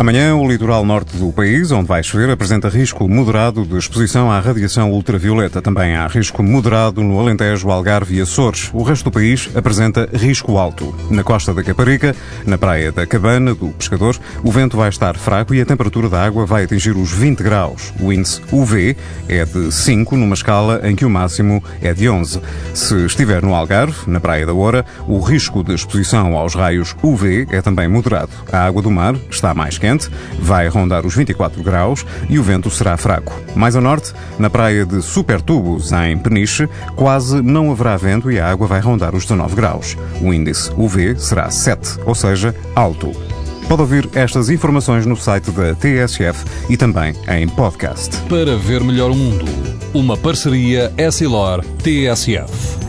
Amanhã, o litoral norte do país, onde vai chover, apresenta risco moderado de exposição à radiação ultravioleta. Também há risco moderado no Alentejo, Algarve e Açores. O resto do país apresenta risco alto. Na costa da Caparica, na praia da Cabana, do Pescador, o vento vai estar fraco e a temperatura da água vai atingir os 20 graus. O índice UV é de 5, numa escala em que o máximo é de 11. Se estiver no Algarve, na praia da Oura, o risco de exposição aos raios UV é também moderado. A água do mar está mais quente vai rondar os 24 graus e o vento será fraco. Mais a norte, na praia de Supertubos, em Peniche, quase não haverá vento e a água vai rondar os 19 graus. O índice UV será 7, ou seja, alto. Pode ouvir estas informações no site da TSF e também em podcast. Para ver melhor o mundo, uma parceria Essilor-TSF.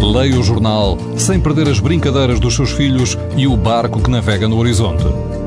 Leia o jornal sem perder as brincadeiras dos seus filhos e o barco que navega no horizonte.